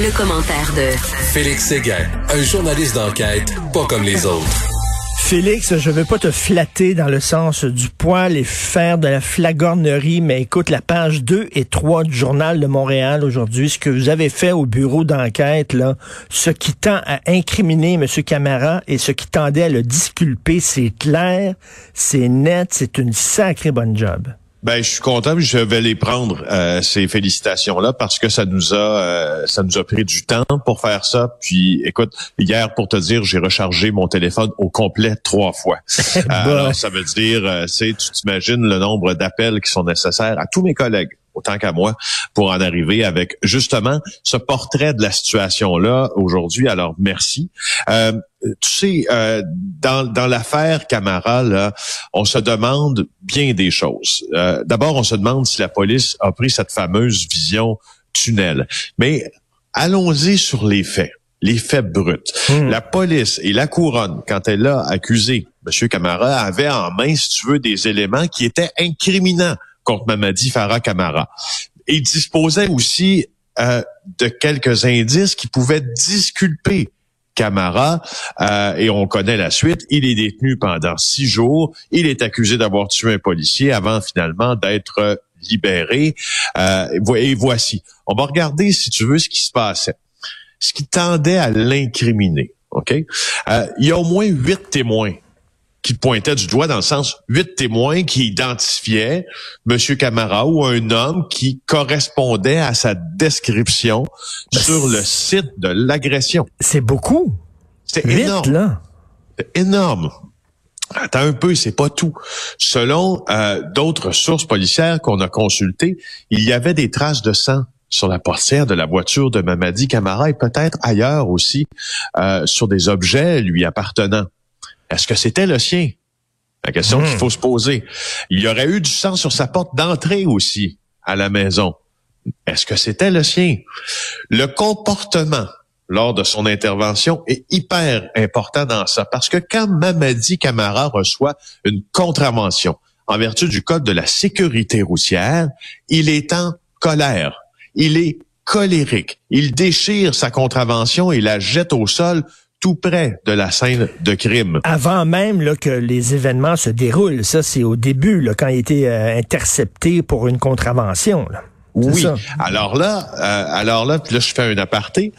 Le, commentaire de Félix Séguin, un journaliste d'enquête pas comme les autres. Félix, je veux pas te flatter dans le sens du poil et faire de la flagornerie, mais écoute la page 2 et 3 du journal de Montréal aujourd'hui, ce que vous avez fait au bureau d'enquête, là, ce qui tend à incriminer M. Camara et ce qui tendait à le disculper, c'est clair, c'est net, c'est une sacrée bonne job. Ben, je suis content, je vais les prendre euh, ces félicitations-là parce que ça nous a euh, ça nous a pris du temps pour faire ça. Puis, écoute, hier pour te dire, j'ai rechargé mon téléphone au complet trois fois. Alors, ça veut dire, euh, c'est tu t'imagines le nombre d'appels qui sont nécessaires à tous mes collègues autant qu'à moi, pour en arriver avec justement ce portrait de la situation-là aujourd'hui. Alors, merci. Euh, tu sais, euh, dans, dans l'affaire Camara, là, on se demande bien des choses. Euh, d'abord, on se demande si la police a pris cette fameuse vision tunnel. Mais allons-y sur les faits les faits bruts. Hmm. La police et la couronne, quand elle a accusé M. Camara, avaient en main, si tu veux, des éléments qui étaient incriminants contre Mamadi Farah Camara. Il disposait aussi euh, de quelques indices qui pouvaient disculper Camara, euh, et on connaît la suite. Il est détenu pendant six jours. Il est accusé d'avoir tué un policier avant finalement d'être libéré. Euh, et voici. On va regarder, si tu veux, ce qui se passait. Ce qui tendait à l'incriminer. OK? Euh, il y a au moins huit témoins qui pointait du doigt dans le sens huit témoins qui identifiaient M. Camara ou un homme qui correspondait à sa description ben, sur le site de l'agression. C'est beaucoup. C'est énorme. Là. énorme. Attends un peu, c'est pas tout. Selon euh, d'autres sources policières qu'on a consultées, il y avait des traces de sang sur la portière de la voiture de Mamadi Camara et peut-être ailleurs aussi euh, sur des objets lui appartenant. Est-ce que c'était le sien? La question qu'il hmm. faut se poser. Il y aurait eu du sang sur sa porte d'entrée aussi à la maison. Est-ce que c'était le sien? Le comportement lors de son intervention est hyper important dans ça parce que quand Mamadi Camara reçoit une contravention en vertu du code de la sécurité routière, il est en colère. Il est colérique. Il déchire sa contravention et la jette au sol tout près de la scène de crime. Avant même là, que les événements se déroulent, ça c'est au début, là, quand il était euh, intercepté pour une contravention. Là. Oui. Alors là, euh, alors là, là, je fais un aparté.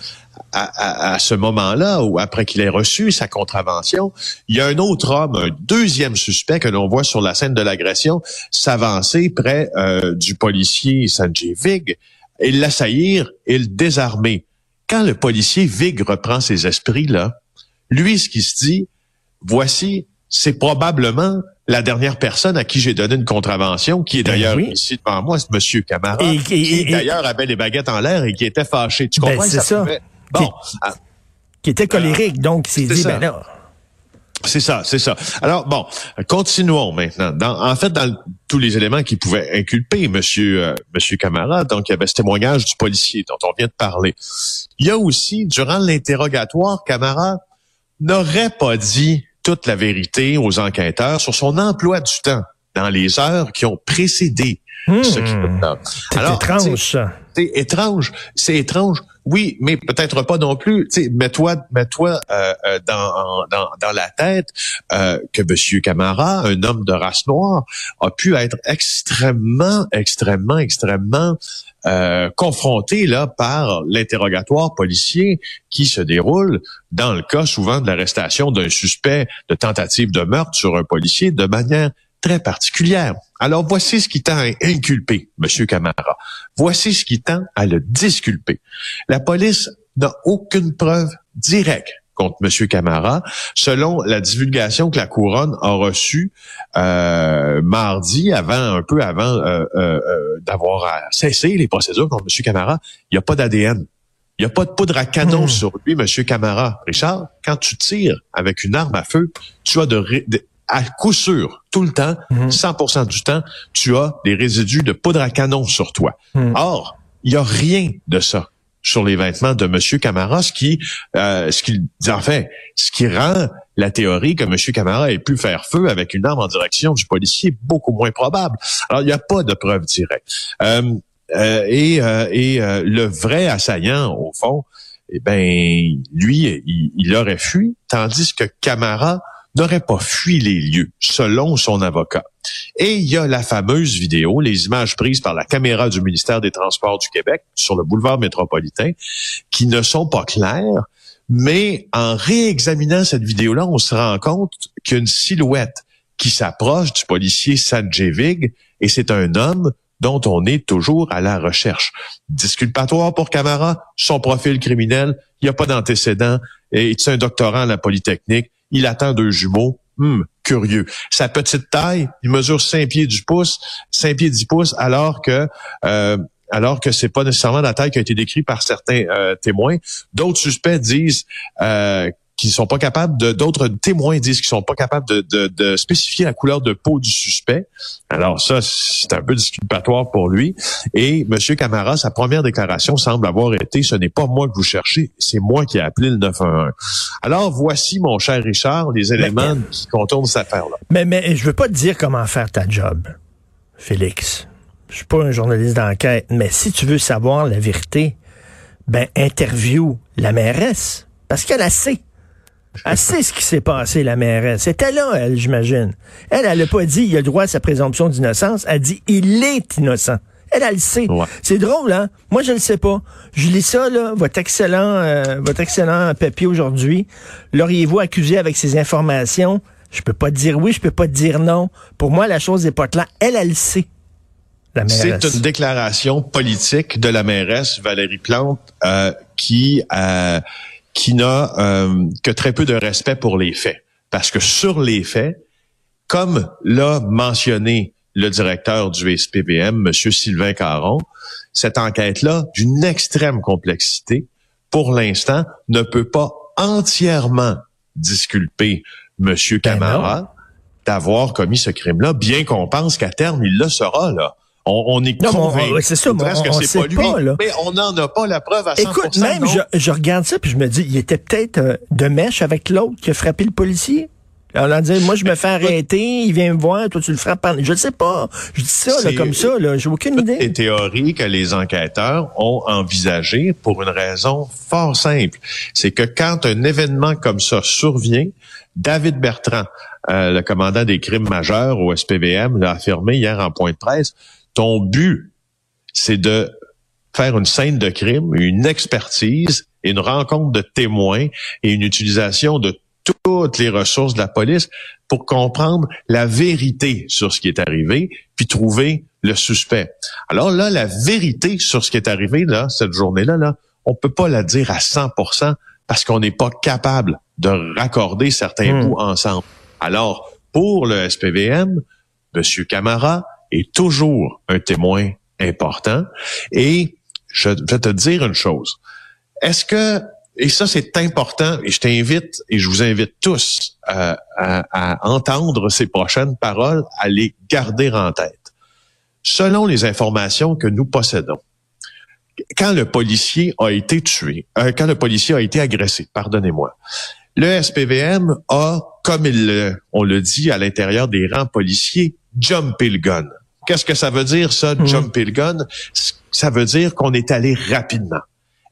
À, à, ce moment-là, ou après qu'il ait reçu sa contravention, il y a un autre homme, un deuxième suspect que l'on voit sur la scène de l'agression, s'avancer près euh, du policier Sanjay Vig et l'assaillir et le désarmer quand le policier Vig reprend ses esprits, là, lui, ce qui se dit, voici, c'est probablement la dernière personne à qui j'ai donné une contravention, qui est ben d'ailleurs ici devant moi, c'est Monsieur Camara, et, qui d'ailleurs avait les baguettes en l'air et qui était fâché. Tu ben, comprends? c'est ça. Bon, qui, ah. qui, était colérique, donc il s'est dit, ben là... C'est ça, c'est ça. Alors bon, continuons maintenant. Dans, en fait, dans tous les éléments qui pouvaient inculper Monsieur euh, Monsieur Camara, donc il y avait ce témoignage du policier dont on vient de parler. Il y a aussi, durant l'interrogatoire, Camara n'aurait pas dit toute la vérité aux enquêteurs sur son emploi du temps dans les heures qui ont précédé ce qui hmm. C'est étrange. C'est étrange. C'est étrange. Oui, mais peut-être pas non plus. Mets-toi, mets-toi euh, euh, dans, dans, dans la tête euh, que Monsieur Camara, un homme de race noire, a pu être extrêmement, extrêmement, extrêmement confronté là par l'interrogatoire policier qui se déroule dans le cas souvent de l'arrestation d'un suspect de tentative de meurtre sur un policier de manière très particulière. Alors voici ce qui tend à inculper M. Camara. Voici ce qui tend à le disculper. La police n'a aucune preuve directe contre M. Camara, selon la divulgation que la couronne a reçue euh, mardi, avant un peu avant euh, euh, d'avoir cessé les procédures contre M. Camara. Il n'y a pas d'ADN Il n'y a pas de poudre à canon Hmm. sur lui, Monsieur Camara. Richard, quand tu tires avec une arme à feu, tu as de, de- à coup sûr, tout le temps, Hmm. 100% du temps, tu as des résidus de poudre à canon sur toi. Hmm. Or, il n'y a rien de ça sur les vêtements de Monsieur Camara, ce qui, euh, ce qui, en fait, ce qui rend la théorie que Monsieur Camara ait pu faire feu avec une arme en direction du policier beaucoup moins probable. Alors, il n'y a pas de preuve directe. Euh, euh, et euh, et euh, le vrai assaillant, au fond, eh ben, lui, il, il aurait fui, tandis que Camara n'aurait pas fui les lieux, selon son avocat. Et il y a la fameuse vidéo, les images prises par la caméra du ministère des Transports du Québec sur le boulevard métropolitain, qui ne sont pas claires, mais en réexaminant cette vidéo-là, on se rend compte qu'il y a une silhouette qui s'approche du policier Sanjevig, et c'est un homme dont on est toujours à la recherche. Disculpatoire pour Camara, son profil criminel, il n'y a pas d'antécédent, et c'est un doctorant à la Polytechnique, il attend deux jumeaux, Hmm, curieux. Sa petite taille, il mesure 5 pieds du pouce, 5 pieds 10 pouces, alors que euh, alors que c'est pas nécessairement la taille qui a été décrite par certains euh, témoins. D'autres suspects disent euh, qu'ils sont pas capables de, d'autres témoins disent qu'ils sont pas capables de, de, de spécifier la couleur de peau du suspect. Alors ça, c'est un peu disculpatoire pour lui. Et M. Camara, sa première déclaration semble avoir été ce n'est pas moi que vous cherchez, c'est moi qui ai appelé le 911. Alors voici, mon cher Richard, les éléments qui contournent cette affaire-là. Mais, mais je veux pas te dire comment faire ta job, Félix. Je suis pas un journaliste d'enquête, mais si tu veux savoir la vérité, ben interview la mairesse, parce qu'elle a sait. Elle sait ce qui s'est passé, la mairesse. C'était là, elle, j'imagine. Elle, elle a pas dit il a le droit à sa présomption d'innocence. Elle dit il est innocent. Elle, elle le sait. Ouais. C'est drôle, hein? Moi, je le sais pas. Je lis ça, là, votre excellent, euh, votre excellent papier aujourd'hui. L'auriez-vous accusé avec ces informations? Je peux pas te dire oui, je peux pas te dire non. Pour moi, la chose n'est pas claire. Elle, elle le sait. La mairesse. C'est une déclaration politique de la mairesse Valérie Plante euh, qui euh, qui n'a euh, que très peu de respect pour les faits. Parce que sur les faits, comme l'a mentionné le directeur du SPVM, M. Sylvain Caron, cette enquête-là, d'une extrême complexité, pour l'instant, ne peut pas entièrement disculper M. Camara d'avoir commis ce crime-là, bien qu'on pense qu'à terme, il le sera, là. On, on est Non, mais on- convaincu c'est ça, presque on- on c'est sait pas lui, pas, là. mais on n'en a pas la preuve à 100%. Écoute, même, je, je regarde ça, puis je me dis, il était peut-être euh, de mèche avec l'autre qui a frappé le policier. Alors, on dit, moi, je me fais arrêter, il vient me voir, toi, tu le frappes. en- Je ne sais pas. Je dis ça, là, comme ça, là. J'ai aucune toutes les idée. théories que les enquêteurs ont envisagées pour une raison fort simple. C'est que quand un événement comme ça survient, David Bertrand, euh, le commandant des crimes majeurs au SPVM, l'a affirmé hier en point de presse, ton but, c'est de faire une scène de crime, une expertise, une rencontre de témoins et une utilisation de toutes les ressources de la police pour comprendre la vérité sur ce qui est arrivé, puis trouver le suspect. Alors là, la vérité sur ce qui est arrivé là, cette journée-là, là, on peut pas la dire à 100% parce qu'on n'est pas capable de raccorder certains Hmm. bouts ensemble. Alors, pour le SPVM, Monsieur Camara est toujours un témoin important. Et je vais te dire une chose. Est-ce que, et ça c'est important, et je t'invite, et je vous invite tous euh, à, à entendre ces prochaines paroles, à les garder en tête. Selon les informations que nous possédons, quand le policier a été tué, euh, quand le policier a été agressé, pardonnez-moi, le SPVM a, comme il, on le dit à l'intérieur des rangs policiers, jumpé le gun. Qu'est-ce que ça veut dire, ça, Mhm. jumper le gun? Ça veut dire qu'on est allé rapidement.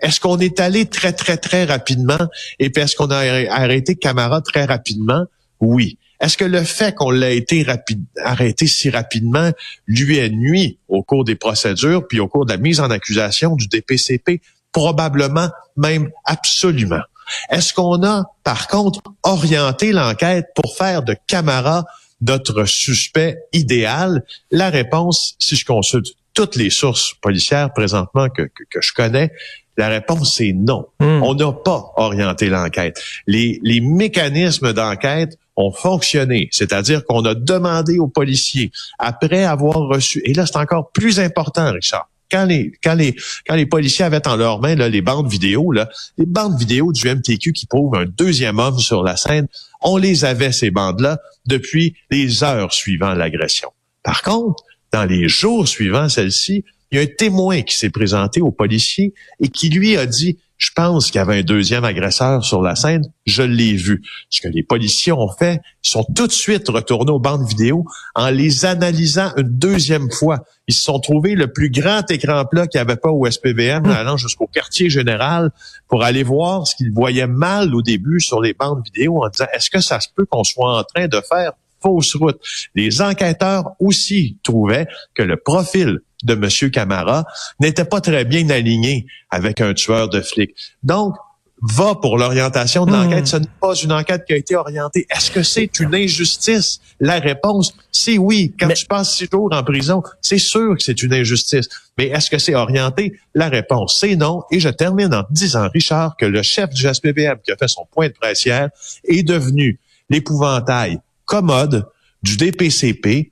Est-ce qu'on est allé très, très, très rapidement? Et puis est-ce qu'on a arr- arrêté Camara très rapidement? Oui. Est-ce que le fait qu'on l'a été rapide, arrêté si rapidement lui a nuit au cours des procédures puis au cours de la mise en accusation du DPCP? Probablement, même absolument. Est-ce qu'on a, par contre, orienté l'enquête pour faire de Camara notre suspect idéal? La réponse, si je consulte toutes les sources policières présentement que, que, que je connais, la réponse c'est non. Hmm. On n'a pas orienté l'enquête. Les, les mécanismes d'enquête ont fonctionné, c'est-à-dire qu'on a demandé aux policiers, après avoir reçu, et là c'est encore plus important, Richard, quand les quand les quand les policiers avaient en leur main là, les bandes vidéo là, les bandes vidéo du MTQ qui prouvent un deuxième homme sur la scène, on les avait ces bandes là depuis les heures suivant l'agression. Par contre, dans les jours suivants celle-ci, il y a un témoin qui s'est présenté aux policiers et qui lui a dit je pense qu'il y avait un deuxième agresseur sur la scène. Je l'ai vu. Ce que les policiers ont fait, ils sont tout de suite retournés aux bandes vidéo en les analysant une deuxième fois. Ils se sont trouvés le plus grand écran plat qu'il n'y avait pas au SPVM, hmm. allant jusqu'au quartier général pour aller voir ce qu'ils voyaient mal au début sur les bandes vidéo en disant, est-ce que ça se peut qu'on soit en train de faire fausse route? Les enquêteurs aussi trouvaient que le profil de M. Camara n'était pas très bien aligné avec un tueur de flics. Donc, va pour l'orientation de l'enquête. Hmm. Ce n'est pas une enquête qui a été orientée. Est-ce que c'est une injustice? La réponse, c'est oui. Quand tu passes six jours en prison, c'est sûr que c'est une injustice. Mais est-ce que c'est orienté? La réponse, c'est non. Et je termine en disant, Richard, que le chef du SPVM qui a fait son point de presse hier est devenu l'épouvantail commode du DPCP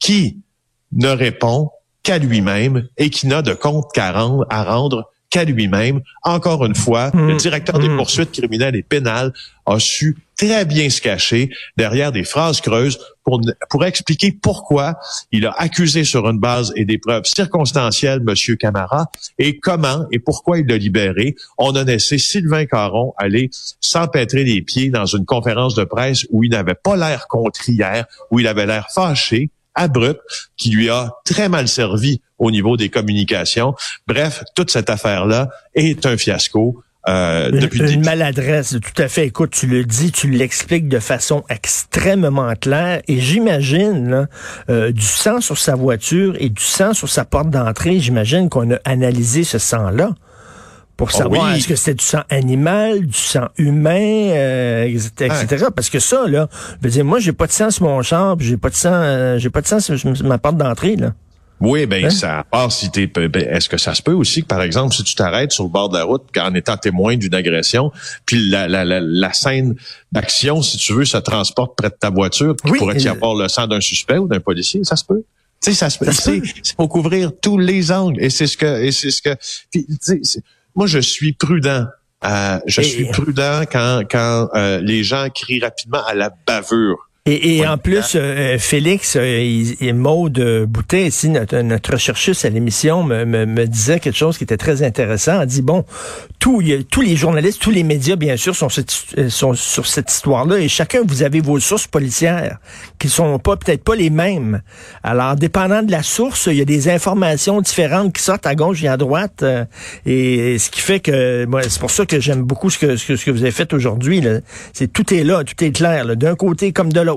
qui ne répond qu'à lui-même et qui n'a de compte qu'à rendre, à rendre qu'à lui-même. Encore une fois, le mmh. directeur des mmh. poursuites criminelles et pénales a su très bien se cacher derrière des phrases creuses pour, expliquer pourquoi il a accusé sur une base et des preuves circonstancielles M. Camara et comment et pourquoi il l'a libéré. On a laissé Sylvain Caron aller s'empêtrer les pieds dans une conférence de presse où il n'avait pas l'air contrière, où il avait l'air fâché, abrupt qui lui a très mal servi au niveau des communications. Bref, toute cette affaire-là est un fiasco. Euh, depuis une, maladresse, tout à fait. Écoute, tu le dis, tu l'expliques de façon extrêmement claire, et j'imagine euh, du sang sur sa voiture et du sang sur sa porte d'entrée. J'imagine qu'on a analysé ce sang-là pour ah savoir est-ce que c'était du sang animal, du sang humain, euh, etc. Parce que ça, là, je veux dire, moi, j'ai pas de sang sur mon champ, j'ai pas de sang, euh, j'ai pas de sang sur ma porte d'entrée, là. Oui, ben hein? ça part si t'es. Ben, est-ce que ça se peut aussi que, par exemple, si tu t'arrêtes sur le bord de la route en étant témoin d'une agression, puis la, la, la, la scène d'action, si tu veux, se transporte près de ta voiture, puis pourrait y avoir le sang d'un suspect ou d'un policier, ça se peut? Tu sais, ça se peut. C'est pour couvrir tous les angles, et c'est ce que, et c'est ce que. Puis, moi, je suis prudent. Euh, je suis prudent quand, quand euh, les gens crient rapidement à la bavure. Et, et en plus, euh, Félix euh, et Maude Boutet, ici, notre, notre chercheuse à l'émission, me, me, me, disait quelque chose qui était très intéressant. Elle dit, bon, tous, tous les journalistes, tous les médias, bien sûr, sont, euh, sont sur cette histoire-là, et chacun, vous avez vos sources policières, qui sont pas peut-être pas les mêmes. Alors, dépendant de la source, il y a des informations différentes qui sortent à gauche et à droite, et ce qui fait que, c'est pour ça que j'aime beaucoup ce que, ce que, ce que vous avez fait aujourd'hui. C'est tout est là, tout est clair, d'un côté comme de l'autre.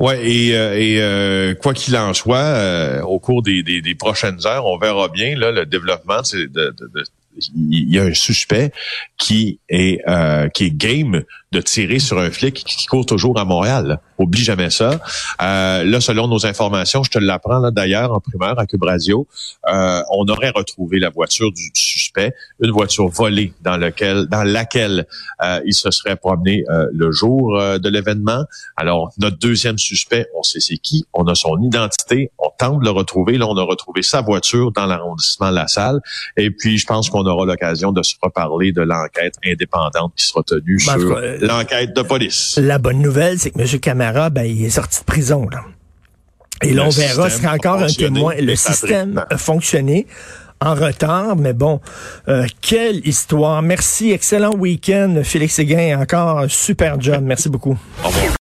Ouais, et, euh, euh, quoi qu'il en soit, euh, au cours des, prochaines heures, on verra bien là, le développement de, il y a un suspect qui est qui est game de tirer sur un flic qui court toujours à Montréal. Oublie jamais ça. Euh, là, selon nos informations, je te l'apprends là d'ailleurs en primeur à Cube Radio, euh, on aurait retrouvé la voiture du suspect, une voiture volée dans lequel, dans laquelle euh, il se serait promené euh, le jour euh, de l'événement. Alors, notre deuxième suspect, on sait c'est qui, on a son identité, on tente de le retrouver. Là, on a retrouvé sa voiture dans l'arrondissement de la salle. Et puis, je pense qu'on aura l'occasion de se reparler de l'enquête indépendante qui sera tenue ben, sur l'enquête de police. La bonne nouvelle, c'est que M. Camara, ben, il est sorti de prison. Là. Et là, on verra, sera encore un témoin. Le système a fonctionné en retard, mais bon, euh, quelle histoire. Merci, excellent week-end, Félix Séguin. Encore un super job. Merci beaucoup. Au revoir.